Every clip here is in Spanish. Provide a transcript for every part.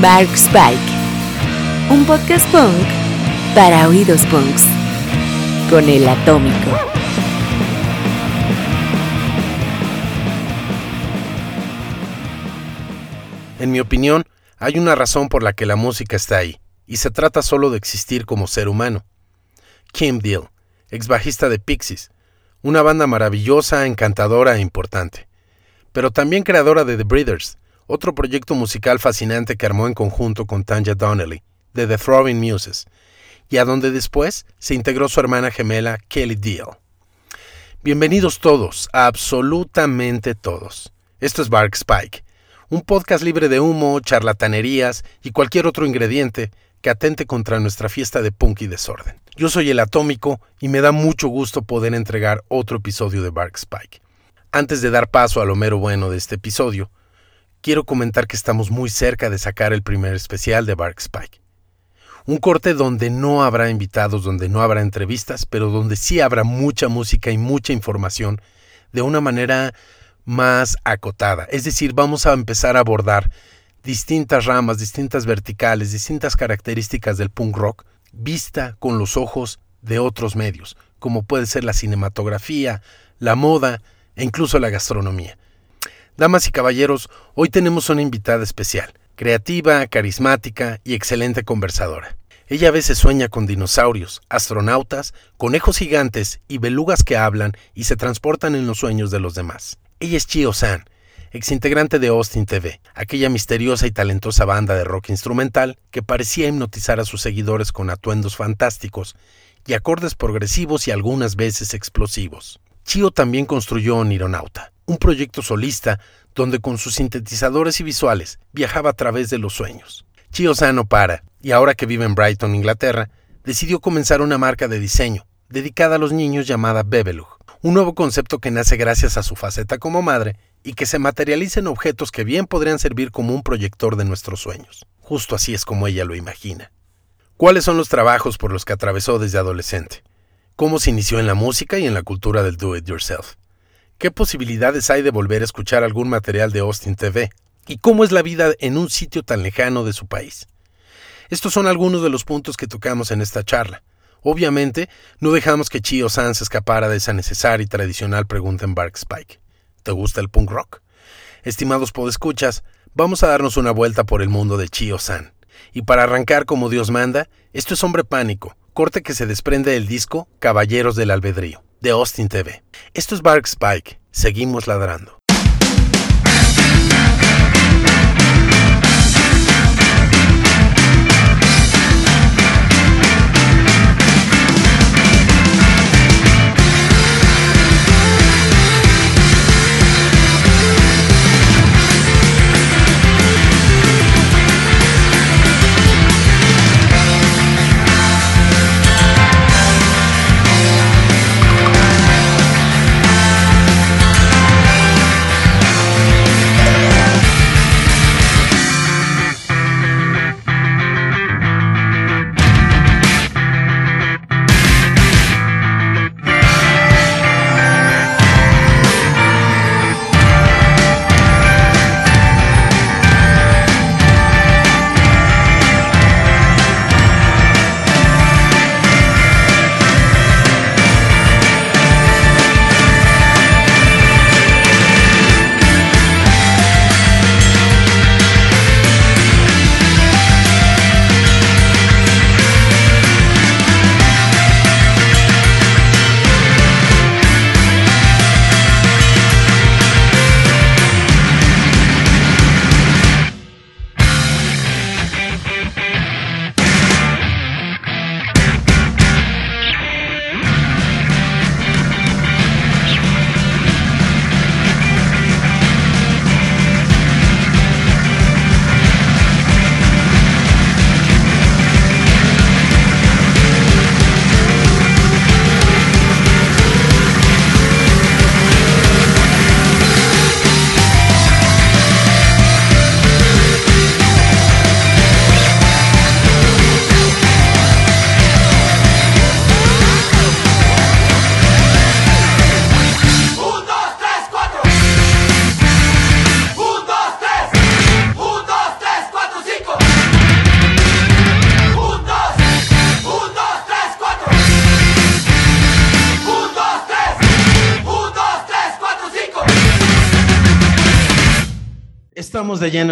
Bark Spike, un podcast punk para oídos punks, con el atómico. En mi opinión, hay una razón por la que la música está ahí, y se trata solo de existir como ser humano. Kim Deal, ex bajista de Pixies, una banda maravillosa, encantadora e importante, pero también creadora de The Breeders, otro proyecto musical fascinante que armó en conjunto con Tanya Donnelly, de The Throwing Muses, y a donde después se integró su hermana gemela Kelly Deal. Bienvenidos todos, absolutamente todos. Esto es Bark Spike, un podcast libre de humo, charlatanerías y cualquier otro ingrediente que atente contra nuestra fiesta de punk y desorden. Yo soy el Atómico y me da mucho gusto poder entregar otro episodio de Bark Spike. Antes de dar paso a lo mero bueno de este episodio, quiero comentar que estamos muy cerca de sacar el primer especial de Bark Spike. Un corte donde no habrá invitados, donde no habrá entrevistas, pero donde sí habrá mucha música y mucha información de una manera más acotada. Es decir, vamos a empezar a abordar distintas ramas, distintas verticales, distintas características del punk rock, vista con los ojos de otros medios, como puede ser la cinematografía, la moda e incluso la gastronomía. Damas y caballeros, hoy tenemos una invitada especial, creativa, carismática y excelente conversadora. Ella a veces sueña con dinosaurios, astronautas, conejos gigantes y belugas que hablan y se transportan en los sueños de los demás. Ella es Chio San, exintegrante de Austin TV, aquella misteriosa y talentosa banda de rock instrumental que parecía hipnotizar a sus seguidores con atuendos fantásticos y acordes progresivos y algunas veces explosivos. Chio también construyó Nironauta, un proyecto solista donde con sus sintetizadores y visuales viajaba a través de los sueños. Chio San no para, y ahora que vive en Brighton, Inglaterra, decidió comenzar una marca de diseño dedicada a los niños llamada Bebelug un nuevo concepto que nace gracias a su faceta como madre y que se materializa en objetos que bien podrían servir como un proyector de nuestros sueños. Justo así es como ella lo imagina. ¿Cuáles son los trabajos por los que atravesó desde adolescente? ¿Cómo se inició en la música y en la cultura del do it yourself? ¿Qué posibilidades hay de volver a escuchar algún material de Austin TV? ¿Y cómo es la vida en un sitio tan lejano de su país? Estos son algunos de los puntos que tocamos en esta charla. Obviamente, no dejamos que Chio San se escapara de esa necesaria y tradicional pregunta en Bark Spike. ¿Te gusta el punk rock? Estimados podescuchas, vamos a darnos una vuelta por el mundo de Chio San. Y para arrancar como Dios manda, esto es Hombre Pánico, corte que se desprende del disco Caballeros del Albedrío, de Austin TV. Esto es Bark Spike, seguimos ladrando.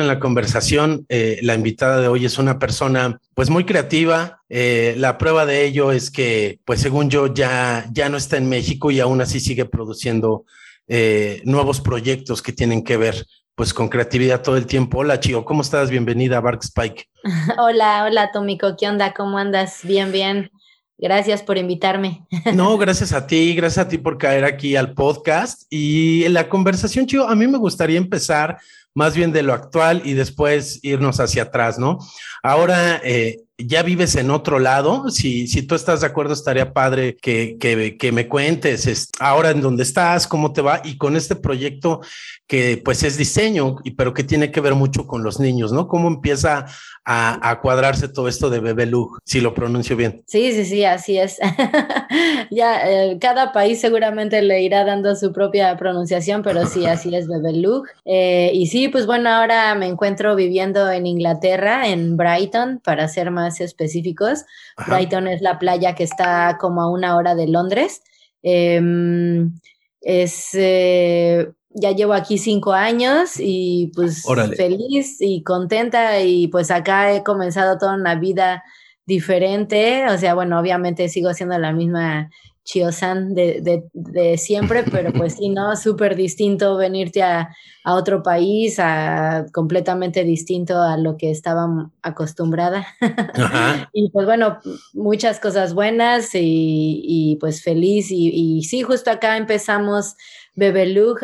En la conversación. Eh, la invitada de hoy es una persona pues muy creativa. Eh, la prueba de ello es que pues según yo ya, ya no está en México y aún así sigue produciendo eh, nuevos proyectos que tienen que ver pues con creatividad todo el tiempo. Hola, Chio, ¿cómo estás? Bienvenida a Bark Spike. Hola, hola, Tómico, ¿qué onda? ¿Cómo andas? Bien, bien. Gracias por invitarme. No, gracias a ti, gracias a ti por caer aquí al podcast. Y en la conversación, Chio, a mí me gustaría empezar más bien de lo actual y después irnos hacia atrás, ¿no? Ahora eh, ya vives en otro lado. Si, si tú estás de acuerdo, estaría padre que, que, que me cuentes ahora en dónde estás, cómo te va y con este proyecto que pues es diseño, pero que tiene que ver mucho con los niños, ¿no? ¿Cómo empieza a, cuadrarse todo esto de Bebé Lug, si lo pronuncio bien? Sí, sí, sí, así es. ya eh, cada país seguramente le irá dando su propia pronunciación, pero sí, así es Bebé Lug. Eh, y sí, pues bueno, ahora me encuentro viviendo en Inglaterra, en Brighton, para ser más específicos. Brighton es la playa que está como a una hora de Londres. Em, es eh, ya llevo aquí cinco años y pues feliz y contenta y pues acá he comenzado toda una vida diferente, o sea, bueno, obviamente sigo siendo la misma Chiosan de, de, de, siempre, pero pues sí, ¿no? Súper distinto venirte a, a, otro país, a, completamente distinto a lo que estaba acostumbrada. y pues bueno, muchas cosas buenas y, y pues feliz y, y sí, justo acá empezamos Bebelug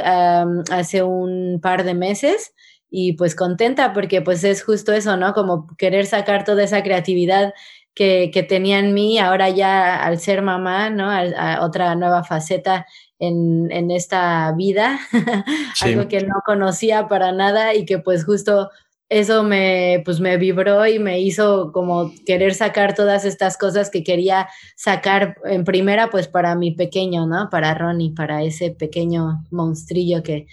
hace un par de meses y pues contenta porque pues es justo eso, ¿no? Como querer sacar toda esa creatividad que, tenía en mí, ahora ya al ser mamá, ¿no? A, otra nueva faceta en, en esta vida, algo que no conocía para nada y que pues justo eso me, pues me vibró y me hizo como querer sacar todas estas cosas que quería sacar en primera, pues para mi pequeño, ¿no? Para Ronnie, para ese pequeño monstrillo que,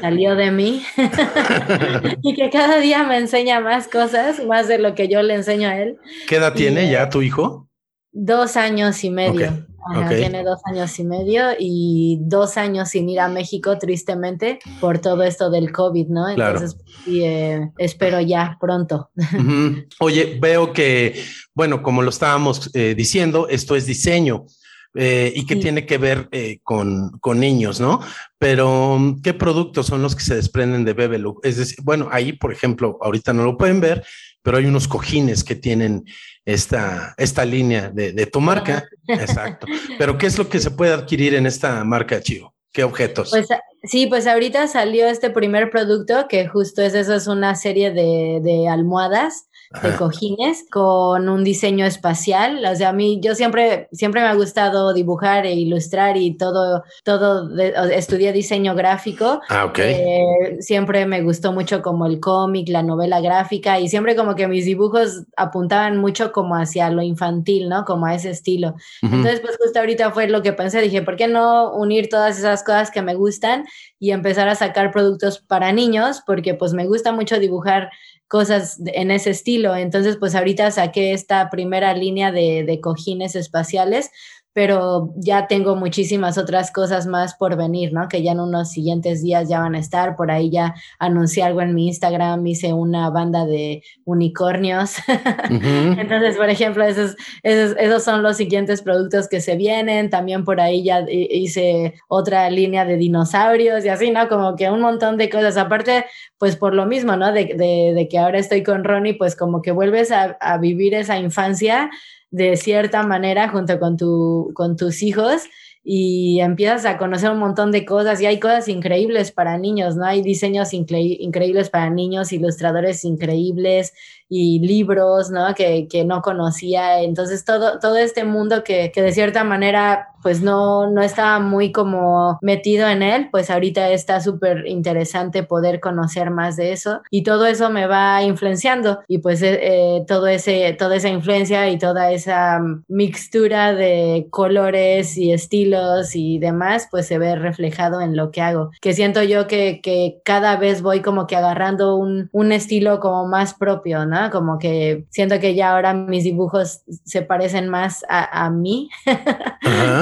salió de mí y que cada día me enseña más cosas, más de lo que yo le enseño a él. ¿Qué edad tiene ya tu hijo? Dos años y medio. Tiene dos años y medio y dos años sin ir a México, tristemente, por todo esto del COVID, ¿no? Entonces, eh, espero ya pronto. Oye, veo que, bueno, como lo estábamos eh, diciendo, esto es diseño. Eh, y que tiene que ver con, con, niños, ¿no? Pero, ¿qué productos son los que se desprenden de Bebeluk? Es decir, bueno, ahí, por ejemplo, ahorita no lo pueden ver, pero hay unos cojines que tienen esta, esta línea de, tu marca. Exacto. Pero ¿qué es lo que se puede adquirir en esta marca, Chivo? ¿Qué objetos? Pues sí, pues ahorita salió este primer producto que justo es eso, es una serie de, de almohadas de cojines con un diseño espacial. O sea, a mí, yo siempre, siempre me ha gustado dibujar e ilustrar y todo, todo, estudié diseño gráfico. Ah, ok. Eh, siempre me gustó mucho como el cómic, la novela gráfica y siempre como que mis dibujos apuntaban mucho como hacia lo infantil, ¿no? Como a ese estilo. Entonces, pues justo ahorita fue lo que pensé, dije, ¿por qué no unir todas esas cosas que me gustan y empezar a sacar productos para niños? Porque pues me gusta mucho dibujar cosas en ese estilo. Entonces, pues ahorita saqué esta primera línea de, de cojines espaciales pero ya tengo muchísimas otras cosas más por venir, ¿no? Que ya en unos siguientes días ya van a estar. Por ahí ya anuncié algo en mi Instagram, hice una banda de unicornios. Entonces, por ejemplo, esos, esos, esos, son los siguientes productos que se vienen. También por ahí ya hice otra línea de dinosaurios y así, ¿no? Como que un montón de cosas. Aparte, pues por lo mismo, ¿no? De, de, de que ahora estoy con Ronnie, pues como que vuelves a, a vivir esa infancia de cierta manera junto con, tu, con tus hijos y empiezas a conocer un montón de cosas y hay cosas increíbles para niños, ¿no? Hay diseños increíbles para niños, ilustradores increíbles y libros, ¿no? Que, que no conocía. Entonces, todo, todo este mundo que, que de cierta manera pues no, no estaba muy como metido en él, pues ahorita está súper interesante poder conocer más de eso y todo eso me va influenciando y pues eh, eh, todo ese, toda esa influencia y toda esa mixtura de colores y estilos y demás, pues se ve reflejado en lo que hago, que siento yo que, que cada vez voy como que agarrando un, un estilo como más propio, ¿no? Como que siento que ya ahora mis dibujos se parecen más a, a mí.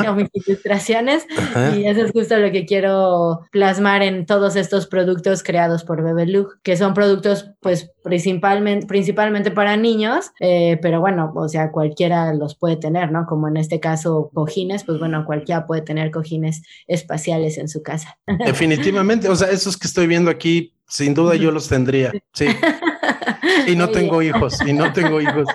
o mis ilustraciones y eso es justo lo que quiero plasmar en todos estos productos creados por Bebelug, que son productos pues principalmente, principalmente para niños, eh, pero bueno, o sea, cualquiera los puede tener, ¿no? Como en este caso cojines, pues bueno, cualquiera puede tener cojines espaciales en su casa. Definitivamente, o sea, esos que estoy viendo aquí, sin duda yo los tendría, sí. Y no tengo hijos, y no tengo hijos.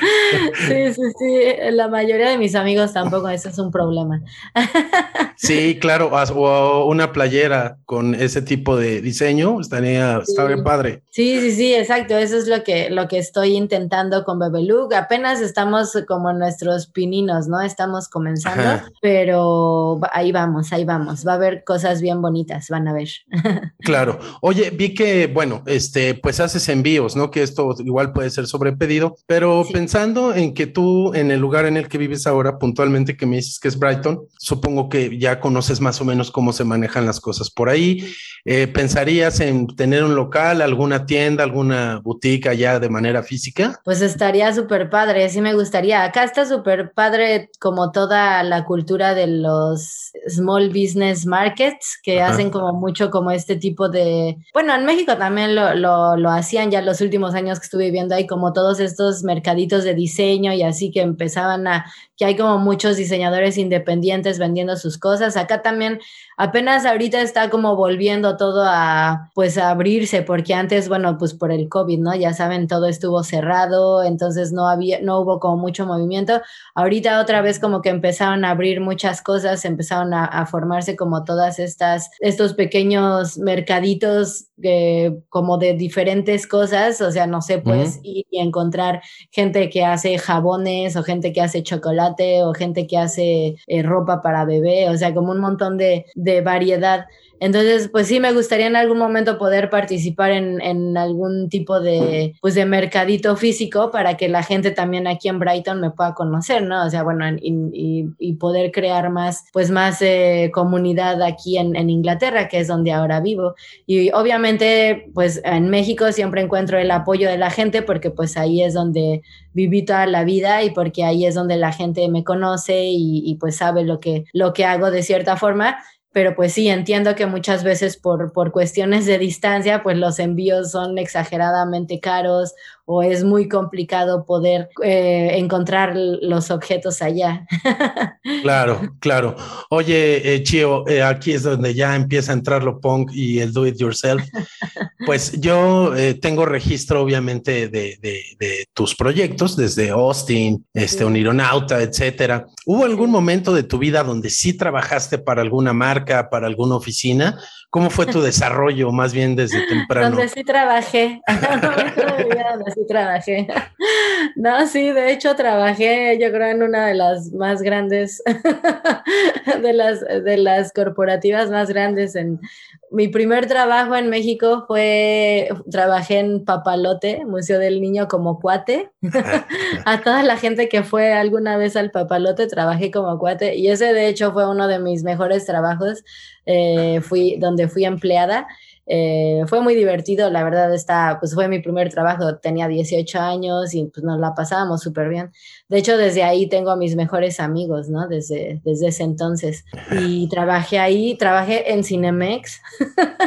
Sí, sí, sí. La mayoría de mis amigos tampoco, ese es un problema. Sí, claro, o una playera con ese tipo de diseño estaría, estaría padre. Sí, sí, sí, exacto. Eso es lo que, lo que estoy intentando con Bebelug. Apenas estamos como nuestros pininos, ¿no? Estamos comenzando, pero ahí vamos, ahí vamos. Va a haber cosas bien bonitas, van a ver. Claro. Oye, vi que, bueno, este, pues haces envíos, ¿no? Que esto igual puede ser sobrepedido, pero pensando en que tú, en el lugar en el que vives ahora, puntualmente que me dices que es Brighton, supongo que ya conoces más o menos cómo se manejan las cosas por ahí. Eh, ¿Pensarías en tener un local, alguna tienda, alguna boutique allá de manera física? Pues estaría súper padre, sí me gustaría. Acá está súper padre como toda la cultura de los small business markets que hacen como mucho como este tipo de... Bueno, en México también lo, lo, lo hacían ya los últimos años que estuve viviendo ahí, como todos estos de diseño y así que empezaban a, que hay como muchos diseñadores independientes vendiendo sus cosas. Acá también apenas ahorita está como volviendo todo a pues a abrirse porque antes, bueno, pues por el COVID, ¿no? Ya saben, todo estuvo cerrado, entonces no había, no hubo como mucho movimiento. Ahorita otra vez como que empezaron a abrir muchas cosas, empezaron a, formarse como todas estas, estos pequeños mercaditos como de diferentes cosas, o sea, no sé, puedes ir y encontrar gente que hace jabones o gente que hace chocolate o gente que hace eh, ropa para bebé, o sea, como un montón de, de variedad. Entonces, pues sí, me gustaría en algún momento poder participar en, en, algún tipo de, pues de mercadito físico para que la gente también aquí en Brighton me pueda conocer, ¿no? O sea, bueno, y, y, poder crear más, pues más eh, comunidad aquí en, en, Inglaterra, que es donde ahora vivo. Y obviamente, pues en México siempre encuentro el apoyo de la gente porque pues ahí es donde viví toda la vida y porque ahí es donde la gente me conoce y, y pues sabe lo que, lo que hago de cierta forma pero pues sí, entiendo que muchas veces por, por cuestiones de distancia, pues los envíos son exageradamente caros o es muy complicado poder eh, encontrar los objetos allá. Claro, claro. Oye, eh, Chio, eh, aquí es donde ya empieza a entrar lo punk y el do it yourself. Pues yo tengo registro, obviamente, de, de, tus proyectos, desde Austin, este, Unironauta, etcétera. ¿Hubo algún momento de tu vida donde sí trabajaste para alguna marca, para alguna oficina? ¿Cómo fue tu desarrollo, más bien desde temprano? Donde sí trabajé. donde sí trabajé. No, sí, de hecho trabajé, yo creo, en una de las más grandes, de las, de las corporativas más grandes en, mi primer trabajo en México fue, trabajé en Papalote, Museo del Niño como cuate. a toda la gente que fue alguna vez al Papalote, trabajé como cuate y ese de hecho fue uno de mis mejores trabajos, eh, fui, donde fui empleada eh, fue muy divertido, la verdad, está, pues fue mi primer trabajo, tenía 18 años y pues nos la pasábamos súper bien. De hecho, desde ahí tengo a mis mejores amigos, ¿no? Desde, desde ese entonces. Y trabajé ahí, trabajé en Cinemex.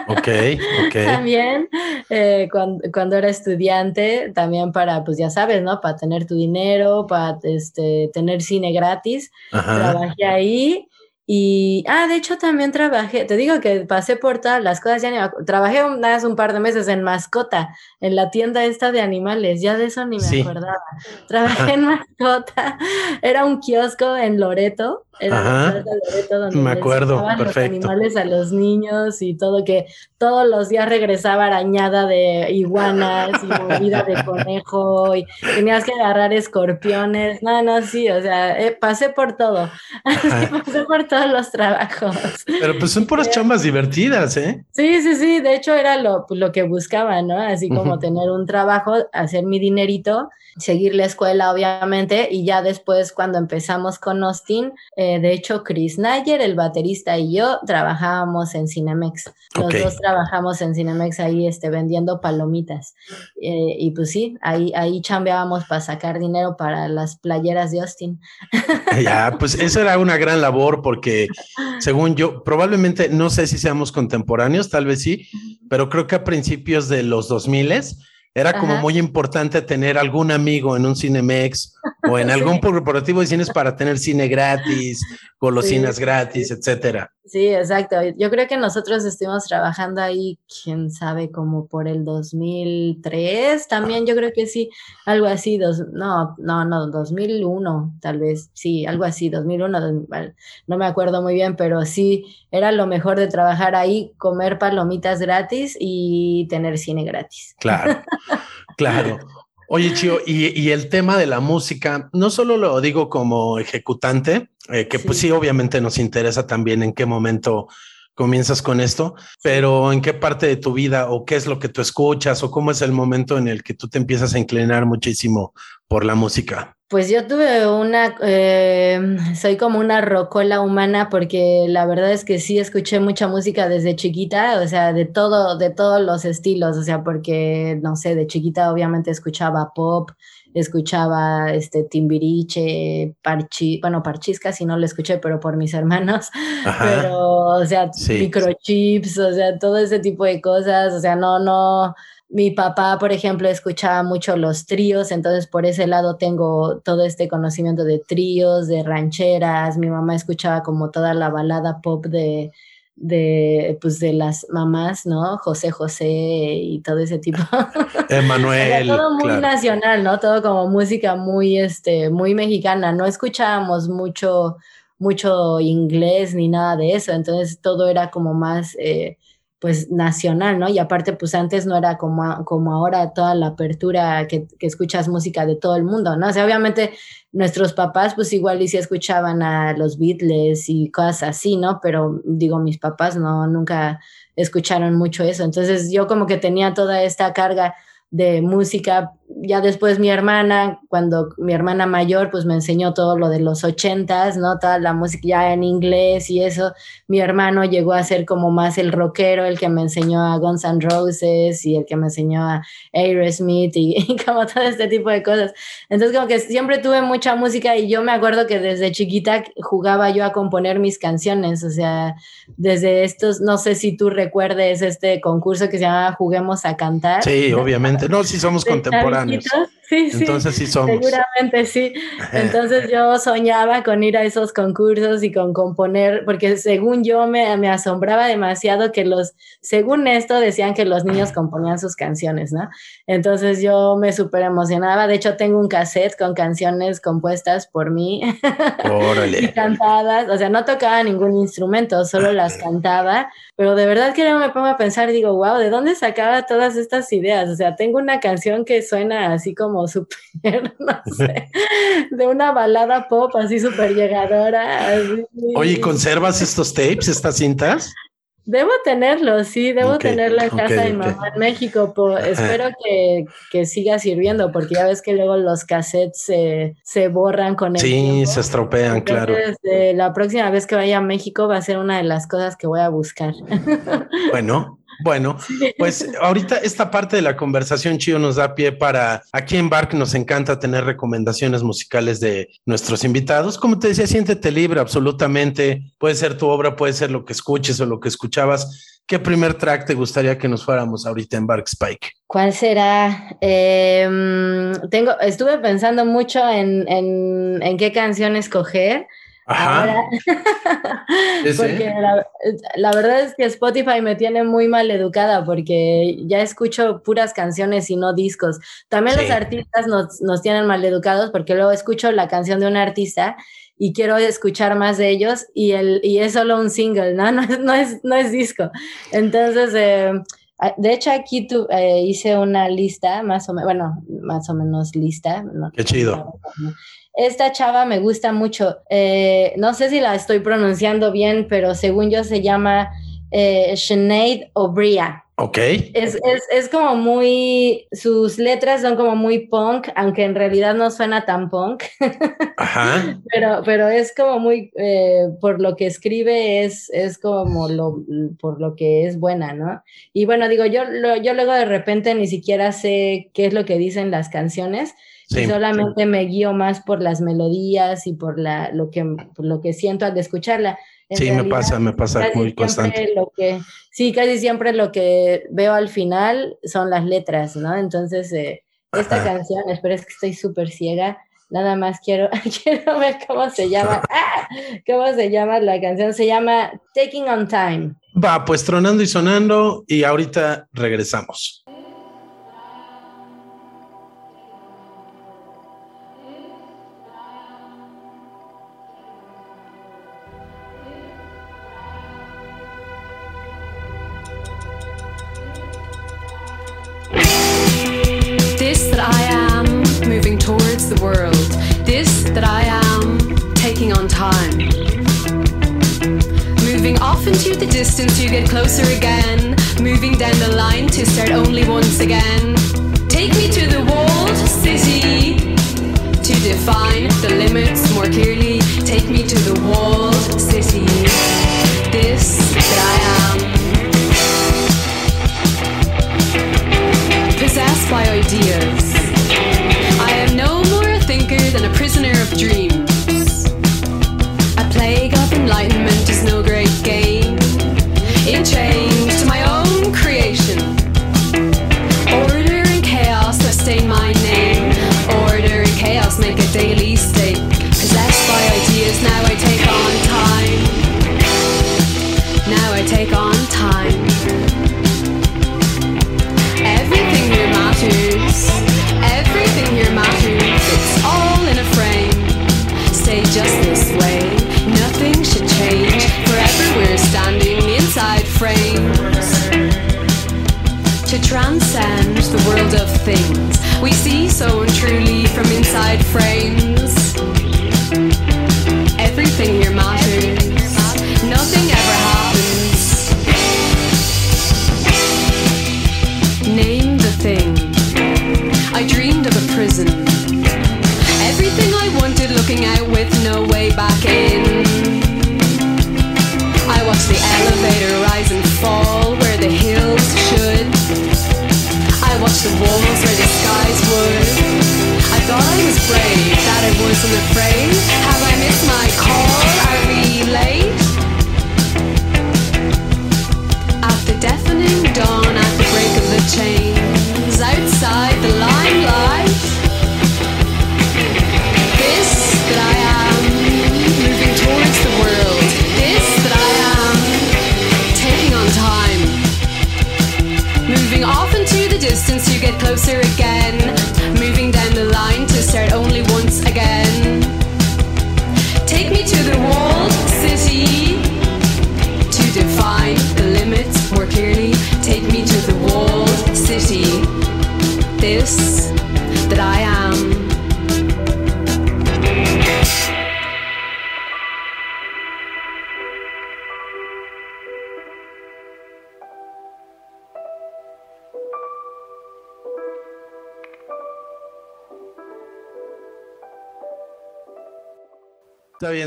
Ok, ok. también, eh, cuando, cuando, era estudiante, también para, pues ya sabes, ¿no? Para tener tu dinero, para este, tener cine gratis. Trabajé ahí y, ah, de hecho también trabajé, te digo que pasé por todas las cosas, ya ni trabajé un, un par de meses en mascota, en la tienda esta de animales, ya de eso ni me acordaba. Trabajé en mascota, era un kiosco en Loreto, era Loreto donde me acuerdo, perfecto. Los animales a los niños y todo, que todos los días regresaba arañada de iguanas y movida de conejo y tenías que agarrar escorpiones, no, no, sí, o sea, eh, pasé por todo, pasé por todo todos los trabajos. Pero pues son puras chambas divertidas, ¿eh? Sí, sí, sí, de hecho era lo, lo que buscaba, ¿no? Así como tener un trabajo, hacer mi dinerito seguir la escuela, obviamente, y ya después cuando empezamos con Austin, eh, de hecho, Chris Nayer, el baterista y yo trabajábamos en Cinemex. Los dos trabajamos en Cinemex ahí este, vendiendo palomitas. Eh, y pues sí, ahí, ahí chambeábamos para sacar dinero para las playeras de Austin. Ya, pues esa era una gran labor porque, según yo, probablemente, no sé si seamos contemporáneos, tal vez sí, pero creo que a principios de los 2000 era como muy importante tener algún amigo en un Cinemex o en algún corporativo de cines para tener cine gratis, golosinas gratis, etcétera. Sí, exacto. Yo creo que nosotros estuvimos trabajando ahí, quién sabe, como por el 2003, también yo creo que sí, algo así, dos, no, no, no, 2001, tal vez, sí, algo así, 2001, no me acuerdo muy bien, pero sí, era lo mejor de trabajar ahí, comer palomitas gratis y tener cine gratis. Claro, claro. Oye, Chio, y, el tema de la música, no solo lo digo como ejecutante, eh, que pues sí, obviamente nos interesa también en qué momento comienzas con esto, pero en qué parte de tu vida o qué es lo que tú escuchas o cómo es el momento en el que tú te empiezas a inclinar muchísimo por la música. Pues yo tuve una, eh, soy como una rocola humana porque la verdad es que sí escuché mucha música desde chiquita, o sea, de todo, de todos los estilos, o sea, porque, no sé, de chiquita obviamente escuchaba pop, escuchaba este Timbiriche, Parchi, bueno, Parchis casi no lo escuché, pero por mis hermanos, pero, o sea, microchips, o sea, todo ese tipo de cosas, o sea, no, no, mi papá, por ejemplo, escuchaba mucho los tríos, entonces por ese lado tengo todo este conocimiento de tríos, de rancheras. Mi mamá escuchaba como toda la balada pop de, de, pues de las mamás, ¿no? José José y todo ese tipo. Emanuel. todo muy nacional, ¿no? Todo como música muy, este, muy mexicana. No escuchábamos mucho, mucho inglés ni nada de eso. Entonces todo era como más eh, pues nacional, ¿no? Y aparte, pues antes no era como, como ahora toda la apertura que, escuchas música de todo el mundo, ¿no? O sea, obviamente nuestros papás pues igual y si escuchaban a los Beatles y cosas así, ¿no? Pero digo, mis papás no, nunca escucharon mucho eso. Entonces yo como que tenía toda esta carga de música. Ya después mi hermana, cuando mi hermana mayor, pues me enseñó todo lo de los ochentas, ¿no? Toda la música ya en inglés y eso. Mi hermano llegó a ser como más el rockero, el que me enseñó a Guns N' Roses y el que me enseñó a Aerosmith y, y como todo este tipo de cosas. Entonces como que siempre tuve mucha música y yo me acuerdo que desde chiquita jugaba yo a componer mis canciones, o sea, desde estos, no sé si tú recuerdes este concurso que se llamaba Juguemos a Cantar. Sí, obviamente no, si somos contemporáneos. Sí, sí. Entonces sí somos. Seguramente sí. Entonces yo soñaba con ir a esos concursos y con componer, porque según yo me, me, asombraba demasiado que los, según esto decían que los niños componían sus canciones, ¿no? Entonces yo me súper emocionaba. De hecho tengo un cassette con canciones compuestas por mí. Órale. y cantadas. O sea, no tocaba ningún instrumento, solo las cantaba. Pero de verdad que yo me pongo a pensar digo, wow, ¿de dónde sacaba todas estas ideas? O sea, tengo una canción que suena así como súper, no sé, de una balada pop así súper llegadora. Oye, ¿conservas estos tapes, estas cintas? Debo tenerlos, sí, debo tenerlo en casa de mi mamá en México. espero que, que, siga sirviendo, porque ya ves que luego los cassettes se, se borran con el Sí, se estropean, claro. Eh, la próxima vez que vaya a México va a ser una de las cosas que voy a buscar. Bueno, bueno, pues ahorita esta parte de la conversación, Chío, nos da pie para aquí en Bark nos encanta tener recomendaciones musicales de nuestros invitados. Como te decía, siéntete libre absolutamente. Puede ser tu obra, puede ser lo que escuches o lo que escuchabas. ¿Qué primer track te gustaría que nos fuéramos ahorita en Bark Spike? ¿Cuál será? Em, tengo, estuve pensando mucho en, en, en qué canción escoger. Ajá. porque la, verdad es que Spotify me tiene muy mal educada porque ya escucho puras canciones y no discos. También los artistas nos, nos tienen mal educados porque luego escucho la canción de un artista y quiero escuchar más de ellos y, el, y es solo un single, ¿no? No es, no es, no es disco. Entonces, eh, de hecho, aquí tu, eh, hice una lista, más o menos, bueno, más o menos lista. Qué chido. Esta chava me gusta mucho. Eh, no sé si la estoy pronunciando bien, pero según yo se llama eh, Sinead O'Bria. Ok. Es, es, es, como muy, sus letras son como muy punk, aunque en realidad no suena tan punk. Ajá. pero, pero es como muy, eh, por lo que escribe, es, es como lo, por lo que es buena, ¿no? Y bueno, digo, yo, lo, yo luego de repente ni siquiera sé qué es lo que dicen las canciones, y solamente me guío más por las melodías y por la, lo, que, por lo que siento al escucharla. Sí, me pasa, me pasa muy constante. Lo que, sí, casi siempre lo que veo al final son las letras, ¿no? Entonces, eh, esta canción, espero es que estoy súper ciega, nada más quiero, quiero ver cómo se llama, ¡Ah! cómo se llama la canción, se llama Taking on Time. Va, pues tronando y sonando y ahorita regresamos. Distance you get closer again. Moving down the line to start only once again. Take me to the walled city To define the limits more clearly. Take me to the walled city. This that I am ideas. I am no more a thinker than a prisoner of dreams. A plague of enlightenment is no great gain. In change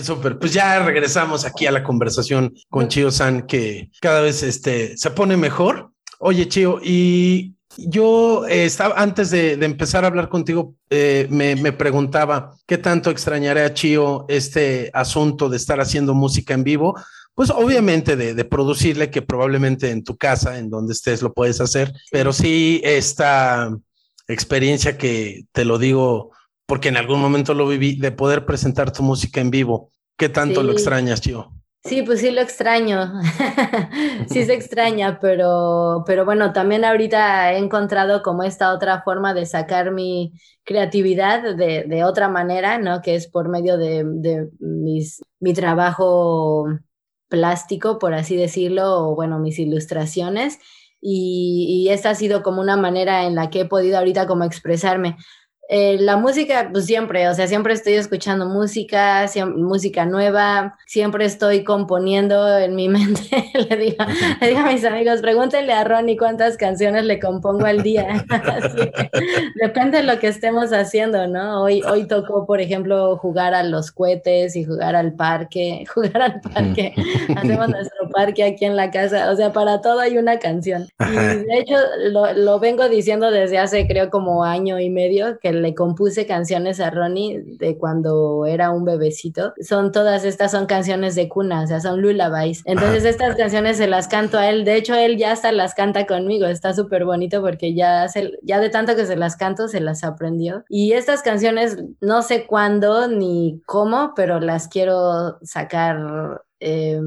súper. Pues ya regresamos aquí a la conversación con Chio San, que cada vez este, se pone mejor. Oye, Chio, y yo eh, estaba antes de, de, empezar a hablar contigo, eh, me, me, preguntaba qué tanto extrañaré a Chio este asunto de estar haciendo música en vivo. Pues obviamente de, de, producirle, que probablemente en tu casa, en donde estés, lo puedes hacer, pero sí esta experiencia que te lo digo porque en algún momento lo viví, de poder presentar tu música en vivo. ¿Qué tanto sí. lo extrañas, Chio? Sí, pues sí lo extraño, sí se extraña, pero, pero bueno, también ahorita he encontrado como esta otra forma de sacar mi creatividad de, de otra manera, ¿no? Que es por medio de, de mis, mi trabajo plástico, por así decirlo, o bueno, mis ilustraciones. y, y esta ha sido como una manera en la que he podido ahorita como expresarme. Eh, la música, pues siempre, o sea, siempre estoy escuchando música, música nueva, siempre estoy componiendo en mi mente. le, digo, le, digo, a mis amigos, pregúntenle a Ronnie cuántas canciones le compongo al día. depende de lo que estemos haciendo, ¿no? Hoy, hoy tocó, por ejemplo, jugar a los cohetes y jugar al parque, jugar al parque. Hacemos nuestro parque aquí en la casa, o sea, para todo hay una canción. Y de hecho, lo, lo vengo diciendo desde hace, creo, como año y medio, que le compuse canciones a Ronnie de cuando era un bebecito. Son todas estas son canciones de cuna, o sea, son lullabies. Entonces estas canciones se las canto a él. De hecho, él ya hasta las canta conmigo. Está súper bonito porque ya, se, ya de tanto que se las canto, se las aprendió. Y estas canciones no sé cuándo ni cómo, pero las quiero sacar eh,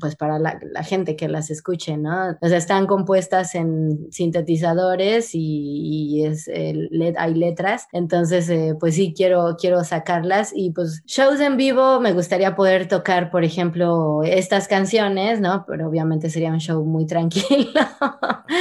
pues para la, la, gente que las escuche, ¿no? O sea, están compuestas en sintetizadores y, y es, el, hay letras, entonces eh, pues sí quiero, quiero sacarlas y pues shows en vivo me gustaría poder tocar, por ejemplo, estas canciones, ¿no? Pero obviamente sería un show muy tranquilo.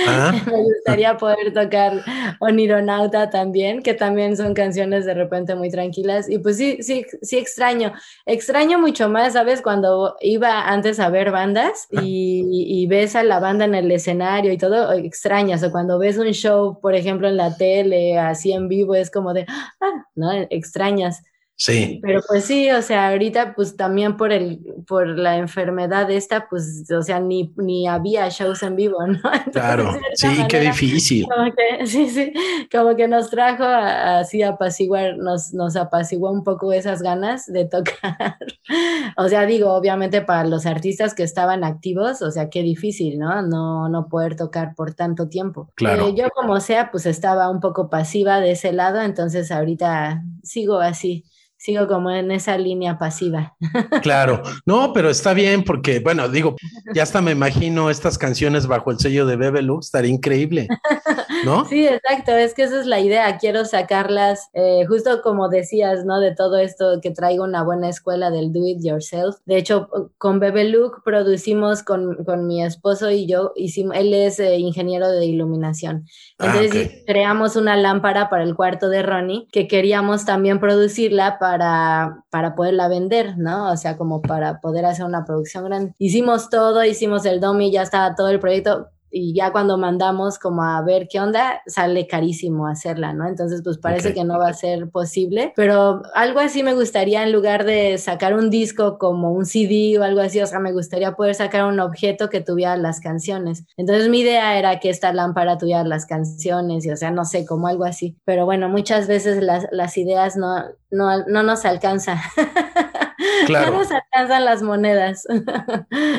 ¿Ah? me gustaría poder tocar Onironauta también, que también son canciones de repente muy tranquilas y pues sí, sí, sí extraño, extraño mucho más, ¿sabes? Cuando iba antes a ver bandas y, y, ves a la banda en el escenario y todo, extrañas. O cuando ves un show, por ejemplo, en la tele, así en vivo, es como de, ah, ¿no? Extrañas. Sí. Pero pues sí, o sea, ahorita pues también por el, por la enfermedad esta, pues, o sea, ni, ni había shows en vivo, ¿no? Entonces, claro, sí, manera, qué difícil. Como que, sí, sí, como que nos trajo a, así apaciguar, nos, nos apaciguó un poco esas ganas de tocar. o sea, digo, obviamente para los artistas que estaban activos, o sea, qué difícil, ¿no? No, no poder tocar por tanto tiempo. Claro. Eh, yo como sea, pues estaba un poco pasiva de ese lado, entonces ahorita sigo así sigo como en esa línea pasiva. Claro, no, pero está bien porque, bueno, digo, ya hasta me imagino estas canciones bajo el sello de Bebe Lux, estaría increíble, ¿no? Sí, exacto, es que esa es la idea, quiero sacarlas, eh, justo como decías, ¿no? De todo esto que traigo una buena escuela del do it yourself. De hecho, con Bebe Look producimos con, con mi esposo y yo, hicimos, él es eh, ingeniero de iluminación. Entonces ah, okay. creamos una lámpara para el cuarto de Ronnie que queríamos también producirla para para, poderla vender, ¿no? O sea, como para poder hacer una producción grande. Hicimos todo, hicimos el domi, ya estaba todo el proyecto, y ya cuando mandamos como a ver qué onda, sale carísimo hacerla, ¿no? Entonces, pues parece okay. que no va a ser posible, pero algo así me gustaría en lugar de sacar un disco como un CD o algo así, o sea, me gustaría poder sacar un objeto que tuviera las canciones. Entonces, mi idea era que esta lámpara tuviera las canciones y, o sea, no sé, como algo así. Pero bueno, muchas veces las, las ideas no, no, no nos alcanzan. Claro. No nos alcanzan las monedas.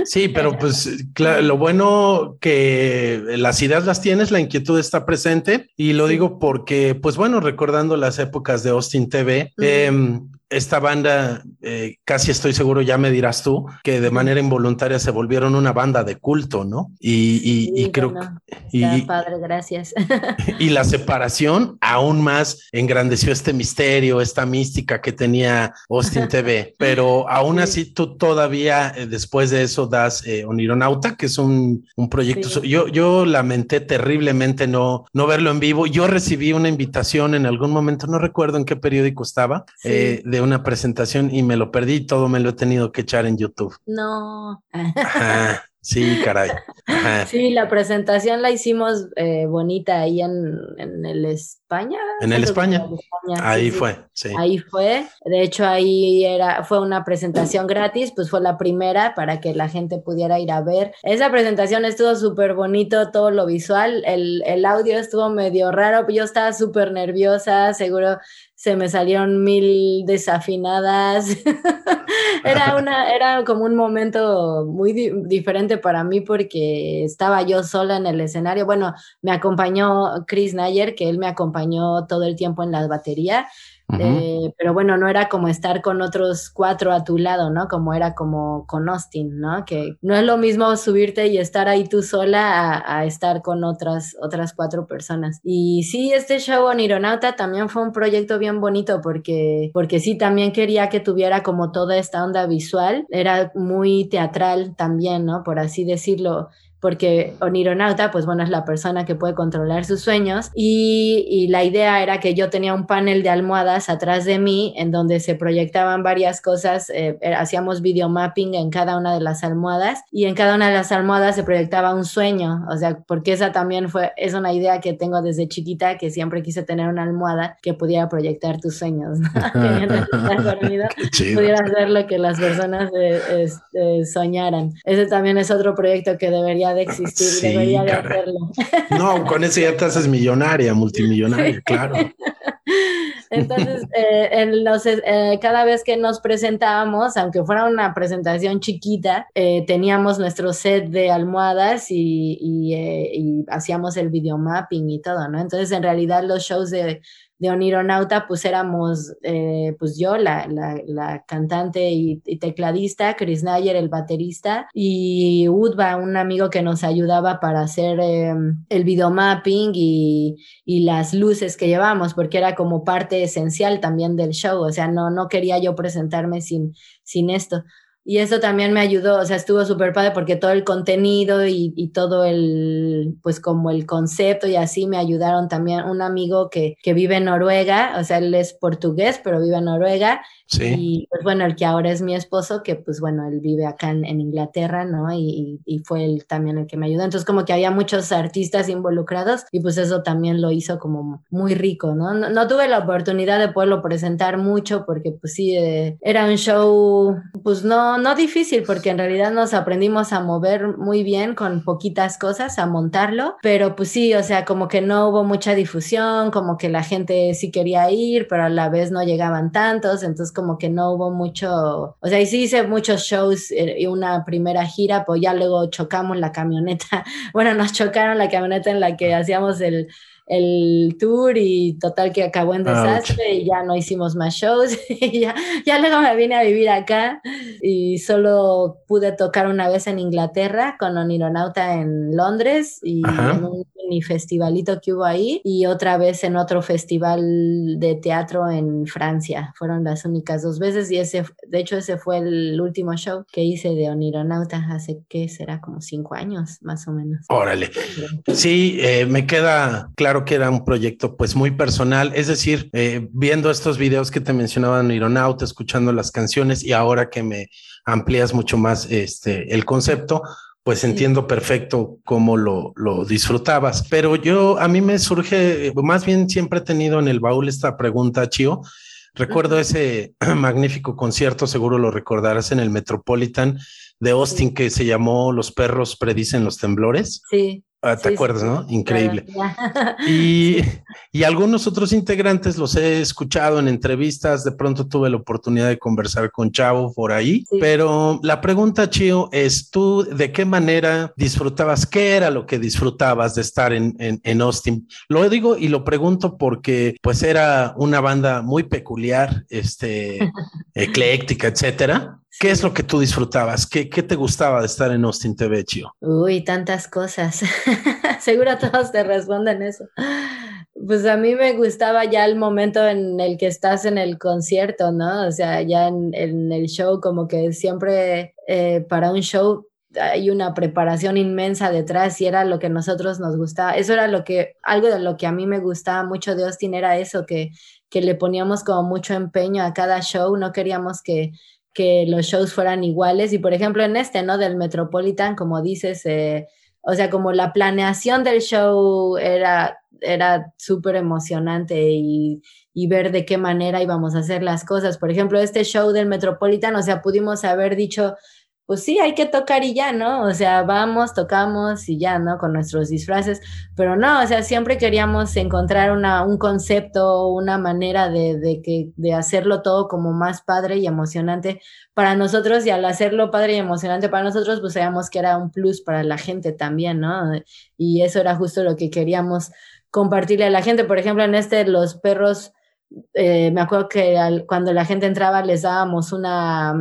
Sí, pero pues claro, lo bueno que las ideas las tienes, la inquietud está presente y lo digo porque, pues bueno, recordando las épocas de Austin TV, uh -huh. eh, esta banda, eh, casi estoy seguro, ya me dirás tú, que de manera involuntaria se volvieron una banda de culto, ¿no? Y, y, sí, y creo bueno, y, padre, gracias. y la separación aún más engrandeció este misterio, esta mística que tenía Austin TV. Pero aún así, tú todavía eh, después de eso das eh, Onironauta, que es un, un proyecto. Sí. Yo, yo lamenté terriblemente no, no verlo en vivo. Yo recibí una invitación en algún momento, no recuerdo en qué periódico estaba, Sí. de una presentación y me lo perdí, todo me lo he tenido que echar en YouTube. No. Ajá, sí, caray. Ajá. Sí, la presentación la hicimos eh, bonita ahí en, en, el España. En el España. España. Ahí sí, fue, sí. Ahí fue. De hecho, ahí era, fue una presentación gratis, pues fue la primera para que la gente pudiera ir a ver. Esa presentación estuvo súper bonito, todo lo visual. El, el audio estuvo medio raro, yo estaba súper nerviosa, seguro se me salieron mil desafinadas. era, una, era como un momento muy di diferente para mí porque estaba yo sola en el escenario. Bueno, me acompañó Chris Nayer, que él me acompañó todo el tiempo en la batería. Uh -huh. eh, pero bueno, no era como estar con otros cuatro a tu lado, ¿no? Como era como con Austin, ¿no? Que no es lo mismo subirte y estar ahí tú sola a, a estar con otras, otras cuatro personas. Y sí, este show Onironauta también fue un proyecto bien bonito porque, porque sí, también quería que tuviera como toda esta onda visual. Era muy teatral también, ¿no? Por así decirlo porque Onironauta, pues bueno, es la persona que puede controlar sus sueños y, y la idea era que yo tenía un panel de almohadas atrás de mí en donde se proyectaban varias cosas, eh, hacíamos videomapping en cada una de las almohadas y en cada una de las almohadas se proyectaba un sueño, o sea, porque esa también fue, es una idea que tengo desde chiquita, que siempre quise tener una almohada que pudiera proyectar tus sueños, ¿no? que mientras estás dormido pudieras ver lo que las personas eh, este, soñaran. Ese también es otro proyecto que debería de existir, Sí, debería de caray. hacerlo. No, con eso ya te haces millonaria, multimillonaria, claro. Entonces, eh, en los, eh, cada vez que nos presentábamos, aunque fuera una presentación chiquita, eh, teníamos nuestro set de almohadas y, y, eh, y hacíamos el videomapping y todo, ¿no? Entonces, en realidad, los shows de, de Onironauta, pues éramos, eh, pues yo, la, la, cantante y, y, tecladista, Chris Nayer, el baterista, y Udva, un amigo que nos ayudaba para hacer eh, el videomapping y, y, las luces que llevamos, porque era como parte esencial también del show, o sea, no, no quería yo presentarme sin, sin esto. Y eso también me ayudó, o sea, estuvo súper padre porque todo el contenido y, y, todo el, pues como el concepto y así me ayudaron también un amigo que, que vive en Noruega, o sea, él es portugués, pero vive en Noruega. Sí. Y pues bueno, el que ahora es mi esposo, que pues bueno, él vive acá en, en Inglaterra, ¿no? Y, y, fue él también el que me ayudó. Entonces como que había muchos artistas involucrados y pues eso también lo hizo como muy rico, ¿no? No, no tuve la oportunidad de poderlo presentar mucho porque pues sí, eh, era un show, pues no, no difícil, porque en realidad nos aprendimos a mover muy bien con poquitas cosas, a montarlo, pero pues sí, o sea, como que no hubo mucha difusión, como que la gente sí quería ir, pero a la vez no llegaban tantos, entonces como que no hubo mucho, o sea, y sí hice muchos shows y una primera gira, pues ya luego chocamos la camioneta, bueno, nos chocaron la camioneta en la que hacíamos el el tour y total que acabó en desastre Ouch. y ya no hicimos más shows y ya, ya luego me vine a vivir acá y solo pude tocar una vez en Inglaterra con Onironauta en Londres y en un mini festivalito que hubo ahí y otra vez en otro festival de teatro en Francia. Fueron las únicas dos veces y ese de hecho ese fue el último show que hice de Onironauta hace que será como cinco años más o menos. Órale. Sí eh, me queda claro que era un proyecto pues muy personal, es decir, eh, viendo estos videos que te mencionaban Ironauta, escuchando las canciones y ahora que me amplías mucho más este el concepto, pues sí. entiendo perfecto cómo lo, lo, disfrutabas. Pero yo, a mí me surge, más bien siempre he tenido en el baúl esta pregunta, Chio. Recuerdo ese magnífico concierto, seguro lo recordarás en el Metropolitan de Austin sí. que se llamó Los perros predicen los temblores. Sí. Ah, ¿Te sí, acuerdas, sí, no? Increíble. Y, y, algunos otros integrantes los he escuchado en entrevistas, de pronto tuve la oportunidad de conversar con Chavo por ahí, sí. pero la pregunta, Chio, es tú de qué manera disfrutabas, qué era lo que disfrutabas de estar en, en, en Austin. Lo digo y lo pregunto porque pues era una banda muy peculiar, este, ecléctica, etcétera. ¿Qué es lo que tú disfrutabas? ¿Qué, ¿Qué, te gustaba de estar en Austin TV, Chio? Uy, tantas cosas. Seguro todos te responden eso. Pues a mí me gustaba ya el momento en el que estás en el concierto, ¿no? O sea, ya en, en el show, como que siempre eh, para un show hay una preparación inmensa detrás y era lo que nosotros nos gustaba. Eso era lo que, algo de lo que a mí me gustaba mucho de Austin era eso, que, que le poníamos como mucho empeño a cada show, no queríamos que que los shows fueran iguales y por ejemplo en este, ¿no? Del Metropolitan, como dices, eh, o sea, como la planeación del show era, era súper emocionante y, y, ver de qué manera íbamos a hacer las cosas. Por ejemplo, este show del Metropolitan, o sea, pudimos haber dicho, pues sí, hay que tocar y ya, ¿no? O sea, vamos, tocamos y ya, ¿no? Con nuestros disfraces, pero no, o sea, siempre queríamos encontrar una, un concepto, una manera de, de, que, de hacerlo todo como más padre y emocionante para nosotros y al hacerlo padre y emocionante para nosotros, pues sabíamos que era un plus para la gente también, ¿no? Y eso era justo lo que queríamos compartirle a la gente. Por ejemplo, en este, los perros eh, me acuerdo que al, cuando la gente entraba les dábamos una,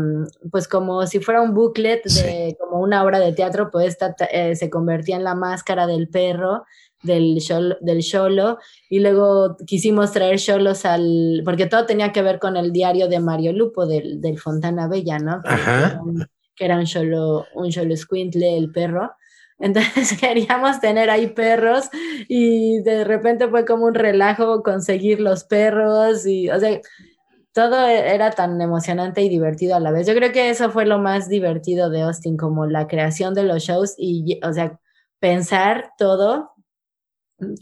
pues como si fuera un booklet de sí. como una obra de teatro, pues esta, eh, se convertía en la máscara del perro del show, del cholo y luego quisimos traer cholos al, porque todo tenía que ver con el diario de Mario Lupo del, del Fontana Bella, ¿no? Que, Ajá. Era un, que era un cholo, un cholo squintle, el perro. Entonces queríamos tener ahí perros y de repente fue como un relajo conseguir los perros y, o sea, todo era tan emocionante y divertido a la vez. Yo creo que eso fue lo más divertido de Austin, como la creación de los shows y, o sea, pensar todo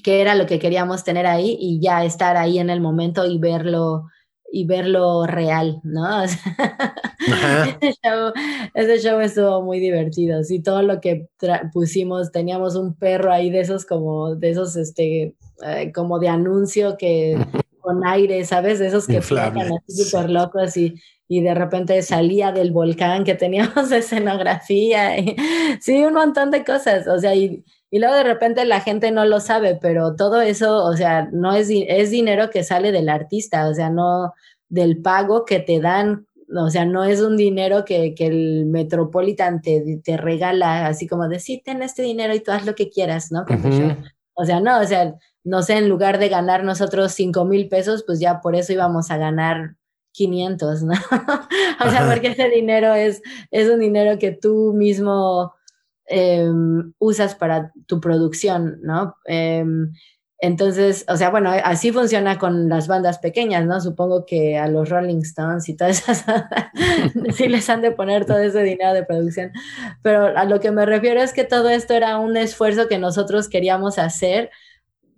qué era lo que queríamos tener ahí y ya estar ahí en el momento y verlo y verlo real, ¿no? ese, show, ese, show, estuvo muy divertido. Sí, todo lo que pusimos, teníamos un perro ahí de esos como, de esos, este, eh, como de anuncio que con aire, ¿sabes? De esos que flotan así súper locos y, y de repente salía del volcán que teníamos escenografía. Y, sí, un montón de cosas. O sea, y y luego de repente la gente no lo sabe, pero todo eso, o sea, no es, es dinero que sale del artista, o sea, no del pago que te dan, o sea, no es un dinero que, que el Metropolitan te, te, regala, así como de, sí, ten este dinero y tú haz lo que quieras, ¿no? O sea, no, o sea, no sé, en lugar de ganar nosotros cinco mil pesos, pues ya por eso íbamos a ganar 500, ¿no? o sea, porque ese dinero es, es un dinero que tú mismo Em, usas para tu producción, ¿no? Em, entonces, o sea, bueno, así funciona con las bandas pequeñas, ¿no? Supongo que a los Rolling Stones y todas esas, sí les han de poner todo ese dinero de producción. Pero a lo que me refiero es que todo esto era un esfuerzo que nosotros queríamos hacer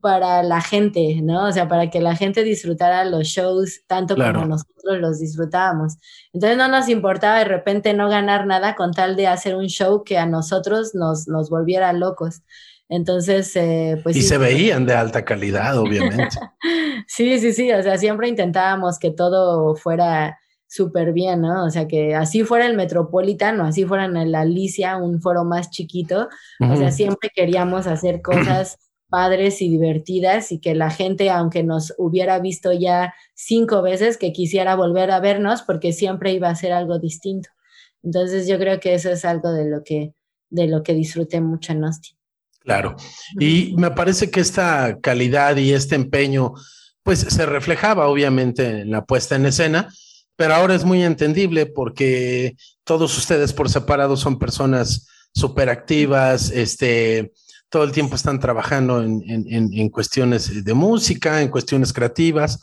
para la gente, ¿no? O sea, para que la gente disfrutara los shows tanto como nosotros los disfrutábamos. Entonces no nos importaba de repente no ganar nada con tal de hacer un show que a nosotros nos, nos volviera locos. Entonces, eh, pues... Y se veían de alta calidad, obviamente. sí, sí, sí, o sea, siempre intentábamos que todo fuera súper bien, ¿no? O sea, que así fuera el Metropolitano, así fuera en el Alicia, un foro más chiquito, o sea, siempre queríamos hacer cosas padres y divertidas y que la gente, aunque nos hubiera visto ya cinco veces, que quisiera volver a vernos porque siempre iba a ser algo distinto. Entonces yo creo que eso es algo de lo que, de lo que disfruté mucho en Austin. Claro. Y me parece que esta calidad y este empeño, pues se reflejaba obviamente en la puesta en escena, pero ahora es muy entendible porque todos ustedes por separado son personas súper activas, este, todo el tiempo están trabajando en, cuestiones de música, en cuestiones creativas,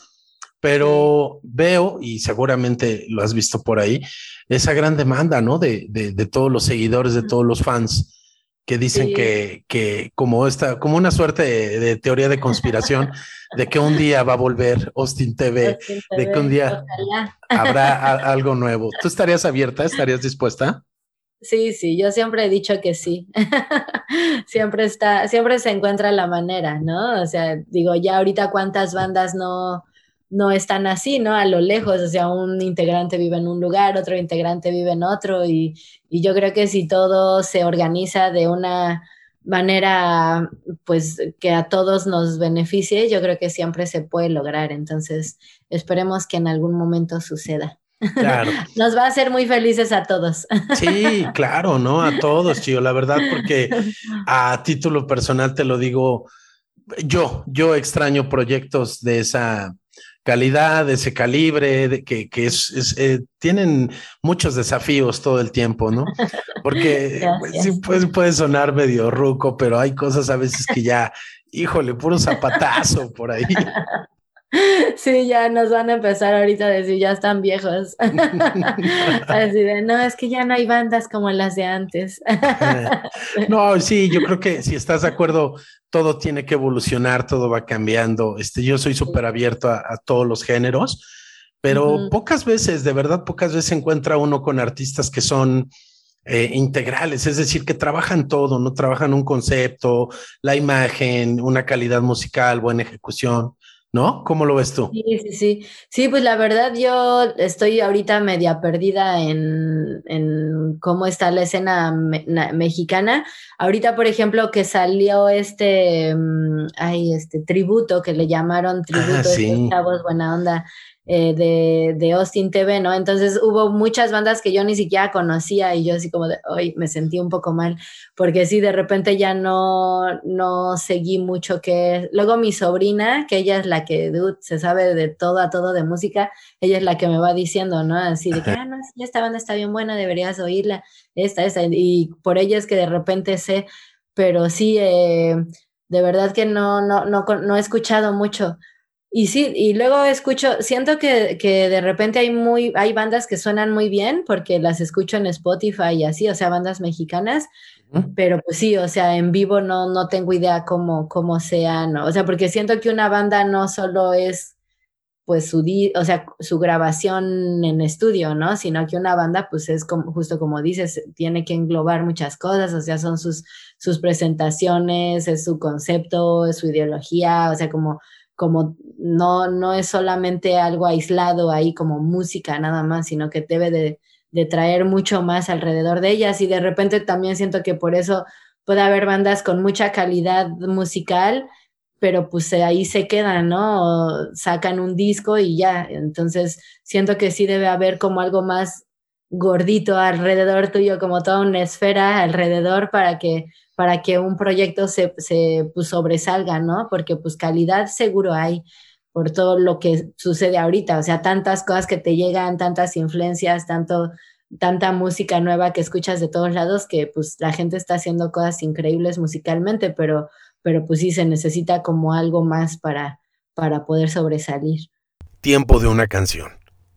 pero veo, y seguramente lo has visto por ahí, esa gran demanda, ¿no? De, todos los seguidores, de todos los fans que dicen que, que, como esta, como una suerte de, teoría de conspiración, de que un día va a volver Austin TV, de que un día habrá algo nuevo. ¿Tú estarías abierta? ¿Estarías dispuesta? Sí, sí, yo siempre he dicho que sí. siempre está, siempre se encuentra la manera, ¿no? O sea, digo, ya ahorita cuántas bandas no, no están así, ¿no? A lo lejos, o sea, un integrante vive en un lugar, otro integrante vive en otro, y, y yo creo que si todo se organiza de una manera, pues, que a todos nos beneficie, yo creo que siempre se puede lograr. Entonces, esperemos que en algún momento suceda. Claro. Nos va a hacer muy felices a todos. Sí, claro, ¿no? A todos, tío, la verdad, porque a título personal te lo digo, yo, yo extraño proyectos de esa calidad, de ese calibre, de que, que es, eh, tienen muchos desafíos todo el tiempo, ¿no? Porque pues, sí puede sonar medio ruco, pero hay cosas a veces que ya, híjole, puro zapatazo por ahí. Sí, ya nos van a empezar ahorita a decir, ya están viejos. Así de, no, es que ya no hay bandas como las de antes. no, sí, yo creo que si estás de acuerdo, todo tiene que evolucionar, todo va cambiando. Este, yo soy súper abierto a, todos los géneros, pero pocas veces, de verdad, pocas veces encuentra uno con artistas que son eh, integrales, es decir, que trabajan todo, no trabajan un concepto, la imagen, una calidad musical, buena ejecución. ¿No? ¿Cómo lo ves tú? Sí, sí, sí. Sí, pues la verdad yo estoy ahorita media perdida en, en cómo está la escena mexicana. Ahorita, por ejemplo, que salió este, mm, ay, este tributo que le llamaron tributo ah, de chavos buena onda eh, de, de, Austin TV, ¿no? Entonces hubo muchas bandas que yo ni siquiera conocía y yo así como de, hoy me sentí un poco mal, porque sí, de repente ya no, no seguí mucho que... Luego mi sobrina, que ella es la que dude, se sabe de todo a todo de música, ella es la que me va diciendo, ¿no? Así de que, ah, no, esta banda está bien buena, deberías oírla, esta, esta, y por ella es que de repente sé pero sí, eh, de verdad que no, no, no, no he escuchado mucho. Y sí, y luego escucho, siento que, que, de repente hay muy, hay bandas que suenan muy bien porque las escucho en Spotify y así, o sea, bandas mexicanas, pero pues sí, o sea, en vivo no, no tengo idea cómo, cómo sean, o sea, porque siento que una banda no solo es pues su, o sea, su grabación en estudio, ¿no? Sino que una banda, pues es como, justo como dices, tiene que englobar muchas cosas, o sea, son sus, sus presentaciones, es su concepto, es su ideología, o sea, como como no, no es solamente algo aislado ahí como música nada más, sino que debe de, traer mucho más alrededor de ellas y de repente también siento que por eso puede haber bandas con mucha calidad musical, pero pues ahí se quedan, ¿no? O sacan un disco y ya, entonces siento que sí debe haber como algo más gordito alrededor tuyo, como toda una esfera alrededor para que para que un proyecto se, se pues, sobresalga, ¿no? Porque pues calidad seguro hay por todo lo que sucede ahorita, o sea, tantas cosas que te llegan, tantas influencias, tanto, tanta música nueva que escuchas de todos lados, que pues la gente está haciendo cosas increíbles musicalmente, pero, pero pues sí se necesita como algo más para, para poder sobresalir. Tiempo de una canción.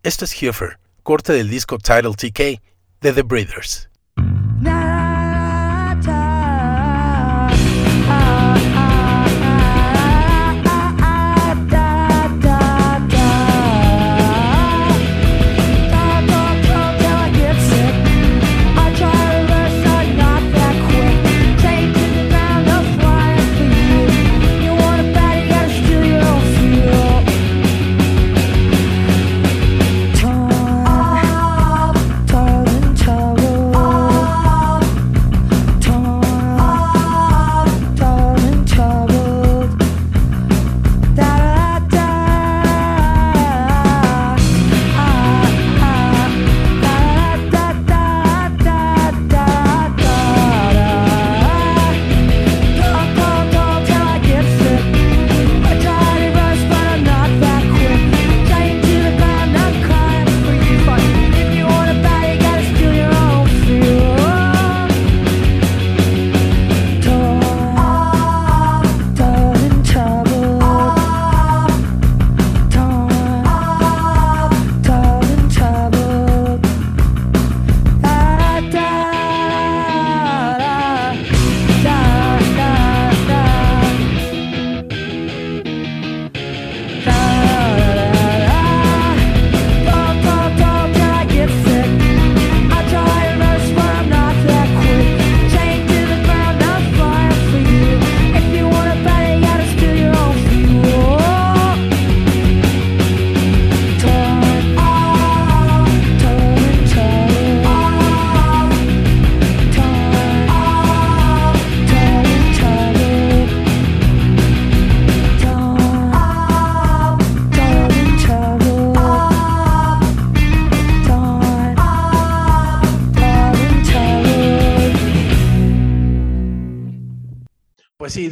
Esto es Huffer, corte del disco Title TK de The Breeders.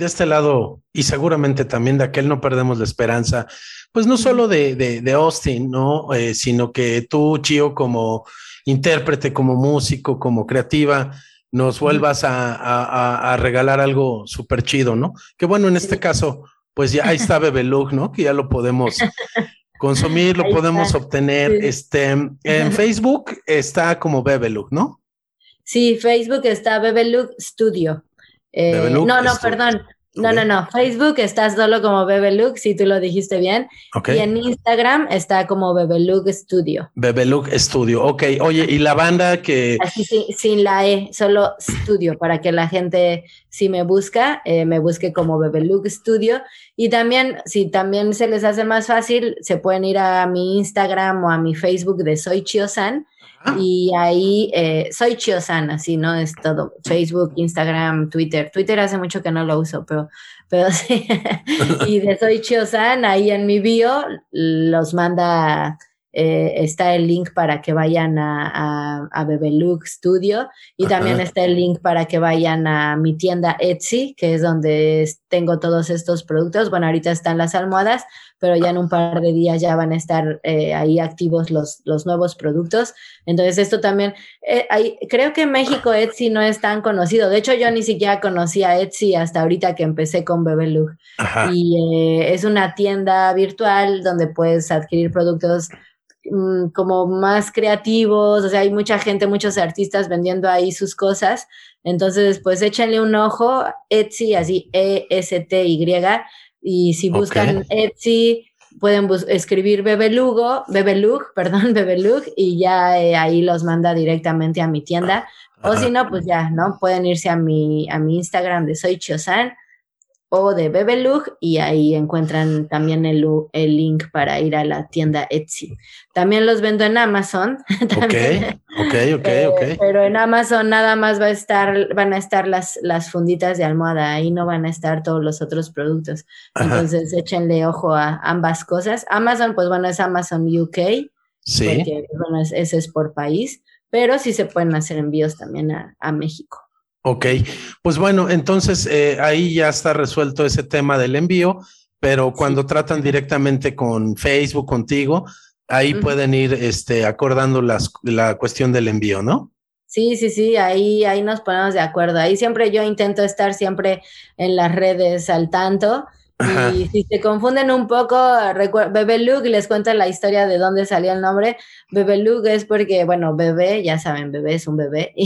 De este lado, y seguramente también de aquel no perdemos la esperanza, pues no solo de, de, Austin, ¿no? Eh, sino que tú, Chio, como intérprete, como músico, como creativa, nos vuelvas a, a, regalar algo súper chido, ¿no? Que bueno, en este caso, pues ya ahí está Bebelug, ¿no? Que ya lo podemos consumir, lo podemos obtener. Este, en Facebook está como Bebelug, ¿no? Sí, Facebook está Bebelug Studio. Eh, no, no, perdón. No, no, no. Facebook está solo como Bebeluk, si tú lo dijiste bien. Y en Instagram está como Bebeluk Studio. Bebeluk Studio, ok. Oye, ¿y la banda que...? Así sin la E, solo Studio, para que la gente, si me busca, eh, me busque como Bebeluk Studio. Y también, si también se les hace más fácil, se pueden ir a mi Instagram o a mi Facebook de Soy Chiosan y ahí eh, soy Chiosana, así no es todo. Facebook, Instagram, Twitter. Twitter hace mucho que no lo uso, pero, pero sí. y de Soy Chiosan, ahí en mi bio los manda, eh, está el link para que vayan a, a, Studio y también está el link para que vayan a mi tienda Etsy, que es donde tengo todos estos productos. Bueno, ahorita están las almohadas, pero ya en un par de días ya van a estar eh, ahí activos los, los nuevos productos. Entonces esto también, eh, creo que en México Etsy no es tan conocido. De hecho, yo ni siquiera conocía Etsy hasta ahorita que empecé con Bebelug. Y es una tienda virtual donde puedes adquirir productos como más creativos, o sea, hay mucha gente, muchos artistas vendiendo ahí sus cosas. Entonces, pues échenle un ojo, Etsy, así E-S-T-Y, y si buscan Etsy, pueden escribir Bebelugo, Bebelug, perdón, Bebelug, y ya eh, ahí los manda directamente a mi tienda. O si no, pues ya, ¿no? Pueden irse a mi, a mi Instagram de Soy Chiosan o de Bebelug y ahí encuentran también el, el, link para ir a la tienda Etsy. También los vendo en Amazon. ok, ok, ok, eh, Pero en Amazon nada más va a estar, van a estar las, las funditas de almohada, ahí no van a estar todos los otros productos. Entonces échenle ojo a ambas cosas. Amazon, pues bueno, es Amazon UK. Sí. Porque bueno, ese es por país, pero sí se pueden hacer envíos también a, a México. Ok, pues bueno, entonces eh, ahí ya está resuelto ese tema del envío, pero cuando tratan directamente con Facebook, contigo, ahí pueden ir este, acordando las, la cuestión del envío, ¿no? Sí, sí, sí, ahí, ahí nos ponemos de acuerdo. Ahí siempre yo intento estar siempre en las redes al tanto y si se confunden un poco, Bebé Luke les cuento la historia de dónde salió el nombre. Bebé Luke es porque, bueno, bebé, ya saben, bebé es un bebé.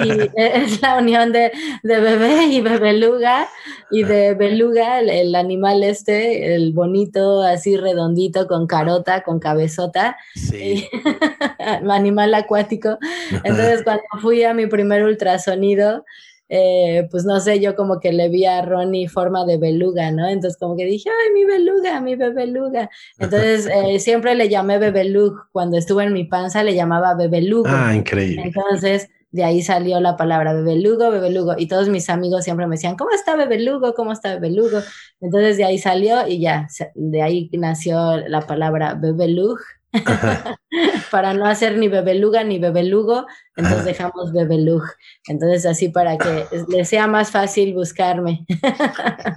Y, es la unión de, de, bebé y bebeluga. Y de beluga, el, animal este, el bonito, así redondito, con carota, con cabezota. Sí. animal acuático. Entonces, cuando fui a mi primer ultrasonido, eh, pues no sé, yo como que le vi a Ronnie forma de beluga, ¿no? Entonces como que dije, ay, mi beluga, mi bebeluga. Entonces eh, siempre le llamé bebelug, cuando estuvo en mi panza le llamaba bebelugo. Ah, increíble. Entonces de ahí salió la palabra bebelugo, bebelugo, y todos mis amigos siempre me decían, ¿cómo está bebelugo? ¿Cómo está bebelugo? Entonces de ahí salió y ya, de ahí nació la palabra bebelug para no hacer ni bebeluga ni bebelugo, entonces dejamos bebelug. Entonces así para que les sea más fácil buscarme.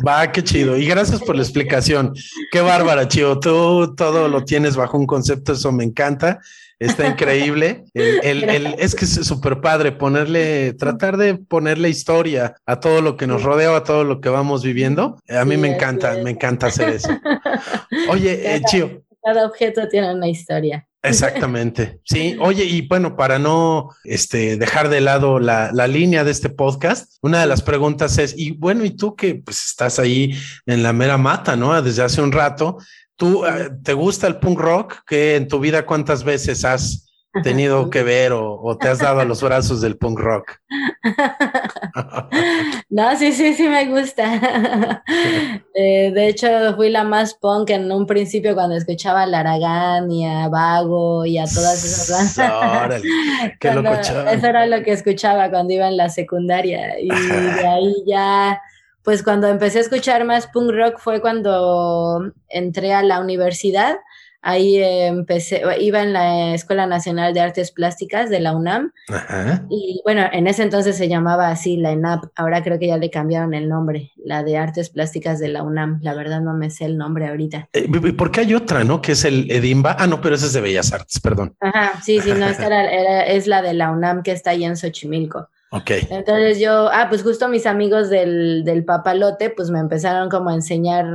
Va, qué chido. Y gracias por la explicación. Qué bárbara, Chio. Tú todo lo tienes bajo un concepto, eso me encanta. Está increíble. es que es súper padre ponerle, tratar de ponerle historia a todo lo que nos rodea, a todo lo que vamos viviendo. A mí me encanta, me encanta hacer eso. Oye, eh, Chio, cada objeto tiene una historia. Exactamente. Sí, oye, y bueno, para no este, dejar de lado la, la, línea de este podcast, una de las preguntas es, y bueno, y tú que pues estás ahí en la mera mata, ¿no? Desde hace un rato, ¿tú eh, te gusta el punk rock? ¿Que en tu vida cuántas veces has tenido que ver o, te has dado a los brazos del punk rock? no, sí, sí, sí me gusta. Eh, de hecho, fui la más punk en un principio cuando escuchaba a Laragán y a Vago y a todas esas bandas. eso era lo que escuchaba cuando iba en la secundaria. Y de ahí ya, pues cuando empecé a escuchar más punk rock fue cuando entré a la universidad Ahí empecé, iba en la Escuela Nacional de Artes Plásticas de la UNAM. Y bueno, en ese entonces se llamaba así la ENAP. Ahora creo que ya le cambiaron el nombre, la de Artes Plásticas de la UNAM. La verdad no me sé el nombre ahorita. Eh, ¿Por qué hay otra, no? Que es el EDIMBA. Ah, no, pero ese es de Bellas Artes, perdón. Ajá, sí, sí, no, esta era, es la de la UNAM que está ahí en Xochimilco. Ok. Entonces yo, ah, pues justo mis amigos del, del papalote, pues me empezaron como a enseñar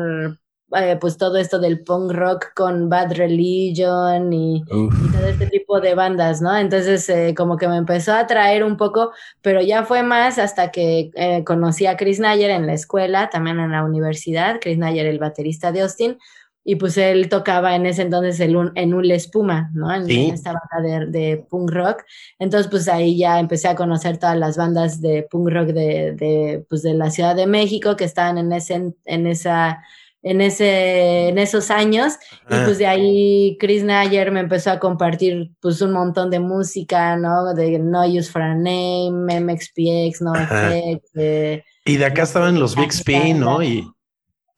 eh, pues todo esto del punk rock con Bad Religion y, todo este tipo de bandas, ¿no? Entonces eh, como que me empezó a atraer un poco, pero ya fue más hasta que eh, conocí a Chris Nayer en la escuela, también en la universidad, Chris Nayer, el baterista de Austin, y pues él tocaba en ese entonces el en un Espuma, ¿no? En, esta banda de, punk rock. Entonces, pues ahí ya empecé a conocer todas las bandas de punk rock de, de, pues, de la Ciudad de México que estaban en, ese, en esa en, ese, en esos años. Y pues de ahí Chris Nayer me empezó a compartir pues un montón de música, ¿no? De No Use for a Name, MXPX, No Effect. y de acá estaban los Big Spin, ¿no? Y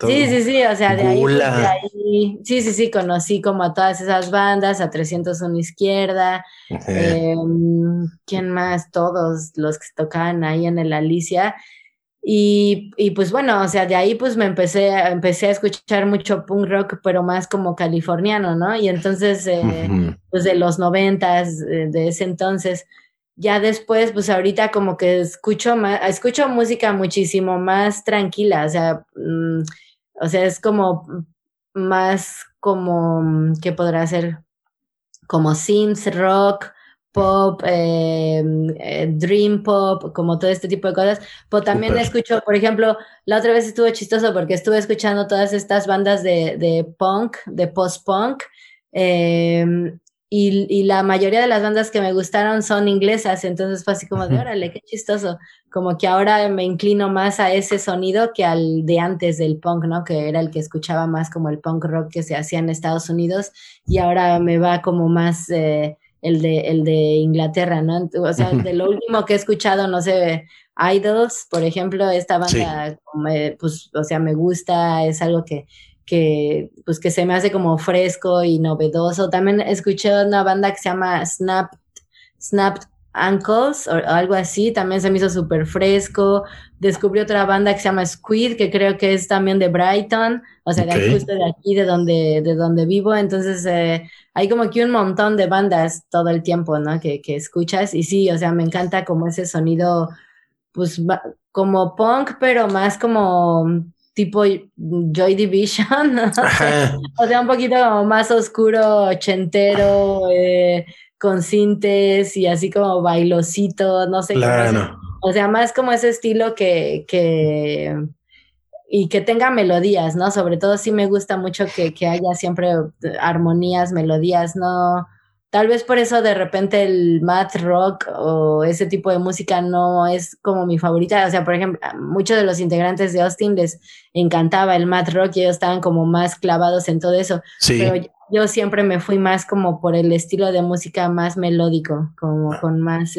Sí, sí, sí, o sea, de ahí, pues, de ahí, sí, sí, sí, conocí como a todas esas bandas, a 301 Izquierda, em, ¿quién más? Todos los que tocaban ahí en el Alicia, Y, y, pues bueno, o sea, de ahí pues me empecé, empecé a escuchar mucho punk rock, pero más como californiano, ¿no? Y entonces, eh, pues de los noventas, de ese entonces, ya después, pues ahorita como que escucho más, escucho música muchísimo más tranquila, o sea, mm, o sea, es como más como, ¿qué podrá ser? Como synth rock, pop, eh, eh, dream pop, como todo este tipo de cosas. Pero también escucho, por ejemplo, la otra vez estuvo chistoso porque estuve escuchando todas estas bandas de, de punk, de post-punk. Eh, y, y, la mayoría de las bandas que me gustaron son inglesas, entonces fue así como de, órale, qué chistoso. Como que ahora me inclino más a ese sonido que al de antes del punk, ¿no? Que era el que escuchaba más como el punk rock que se hacía en Estados Unidos y ahora me va como más eh, el, de, el de Inglaterra, ¿no? O sea, de lo último que he escuchado, no sé, Idols, por ejemplo, esta banda, pues, o sea, me gusta, es algo que que pues que se me hace como fresco y novedoso. También escuché una banda que se llama Snap, Snapped Ankles o algo así, también se me hizo súper fresco. Descubrí otra banda que se llama Squid, que creo que es también de Brighton, o sea, de justo de aquí, de donde, de donde vivo. Entonces, eh, hay como que un montón de bandas todo el tiempo, ¿no? Que, que escuchas. Y sí, o sea, me encanta como ese sonido, pues como punk, pero más como tipo Joy Division, o sea, un poquito más oscuro, ochentero, eh, con cintes y así como bailosito, no sé. Claro. O sea, más como ese estilo que, que, y que tenga melodías, ¿no? Sobre todo sí me gusta mucho que, que haya siempre armonías, melodías, ¿no? Tal vez por eso de repente el math rock o ese tipo de música no es como mi favorita. O sea, por ejemplo, muchos de los integrantes de Austin les encantaba el math rock y ellos estaban como más clavados en todo eso. Sí. Pero yo siempre me fui más como por el estilo de música más melódico, como con más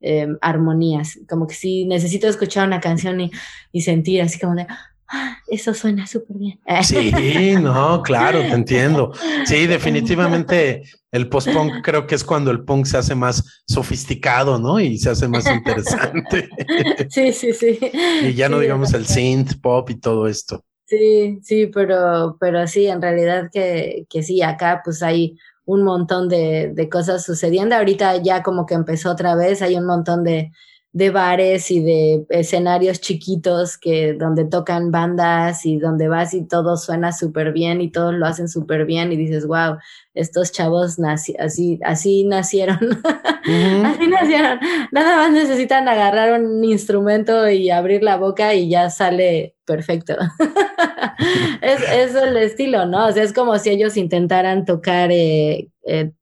em, armonías. Como que sí necesito escuchar una canción y, y sentir así como de, eso suena súper bien. Sí, no, claro, te entiendo. Sí, definitivamente el post-punk creo que es cuando el punk se hace más sofisticado, ¿no? Y se hace más interesante. Sí, sí, sí. Y ya no digamos el synth pop y todo esto. Sí, sí, pero, pero sí, en realidad que, que sí, acá pues hay un montón de, de cosas sucediendo. Ahorita ya como que empezó otra vez, hay un montón de, de bares y de escenarios chiquitos que donde tocan bandas y donde vas y todo suena súper bien y todos lo hacen súper bien y dices, wow, estos chavos nací, así, así nacieron, así nacieron, nada más necesitan agarrar un instrumento y abrir la boca y ya sale perfecto. es, es, el estilo, ¿no? O sea, es como si ellos intentaran tocar, eh, eh,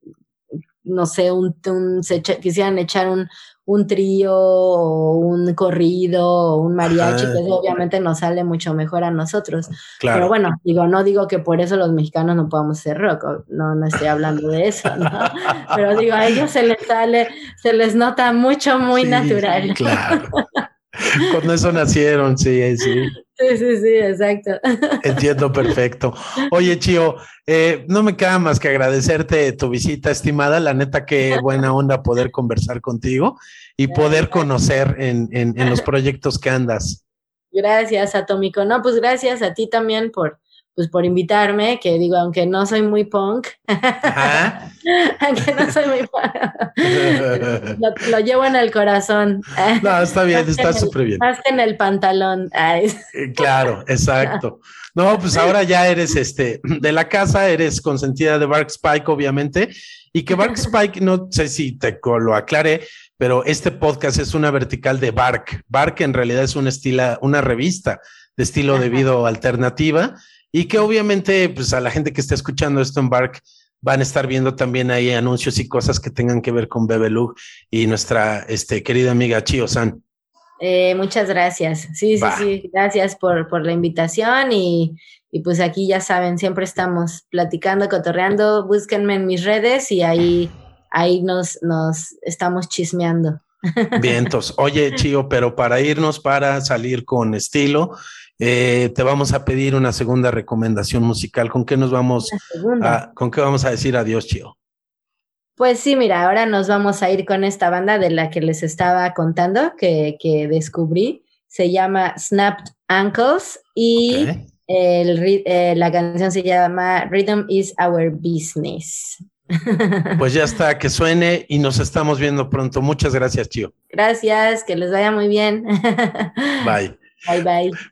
no sé, un, un se quisieran echar un un trío o un corrido o un mariachi, que obviamente nos sale mucho mejor a nosotros. Pero bueno, digo, no digo que por eso los mexicanos no podamos hacer rock, no, no estoy hablando de eso, ¿no? Pero digo, a ellos se les sale, se les nota mucho, muy natural. Claro. Con eso nacieron, sí, sí. Sí, sí, sí, exacto. Entiendo perfecto. Oye, Chio, eh, no me queda más que agradecerte tu visita, estimada. La neta, qué buena onda poder conversar contigo y poder conocer en, en, en los proyectos que andas. Gracias, Atómico. No, pues gracias a ti también por, pues por invitarme, que digo, aunque no soy muy punk, aunque no soy muy punk, lo, llevo en el corazón. no, está bien, está súper bien. Más que en el pantalón. Eh, claro, exacto. No, pues ahora ya eres este de la casa, eres consentida de Bark Spike, obviamente, y que Bark Spike, no sé si te lo aclaré, pero este podcast es una vertical de Bark. Bark en realidad es una, estila, una revista de estilo de vida alternativa y que obviamente, pues a la gente que está escuchando esto en Bark, van a estar viendo también ahí anuncios y cosas que tengan que ver con Bebelug y nuestra este, querida amiga Chio San. Eh, muchas gracias. Sí, sí, sí. Gracias por, por la invitación y, y, pues aquí ya saben, siempre estamos platicando, cotorreando. Búsquenme en mis redes y ahí, ahí nos, nos estamos chismeando. Vientos. Oye, Chio, pero para irnos, para salir con estilo, eh, te vamos a pedir una segunda recomendación musical. ¿Con qué nos vamos? A, ¿Con qué vamos a decir adiós, Chio? Pues sí, mira, ahora nos vamos a ir con esta banda de la que les estaba contando, que, que descubrí. Se llama Snapped Ankles y eh, la canción se llama Rhythm is Our Business. Pues ya está, que suene y nos estamos viendo pronto. Muchas gracias, Chio. Gracias, que les vaya muy bien. Bye. Bye, bye.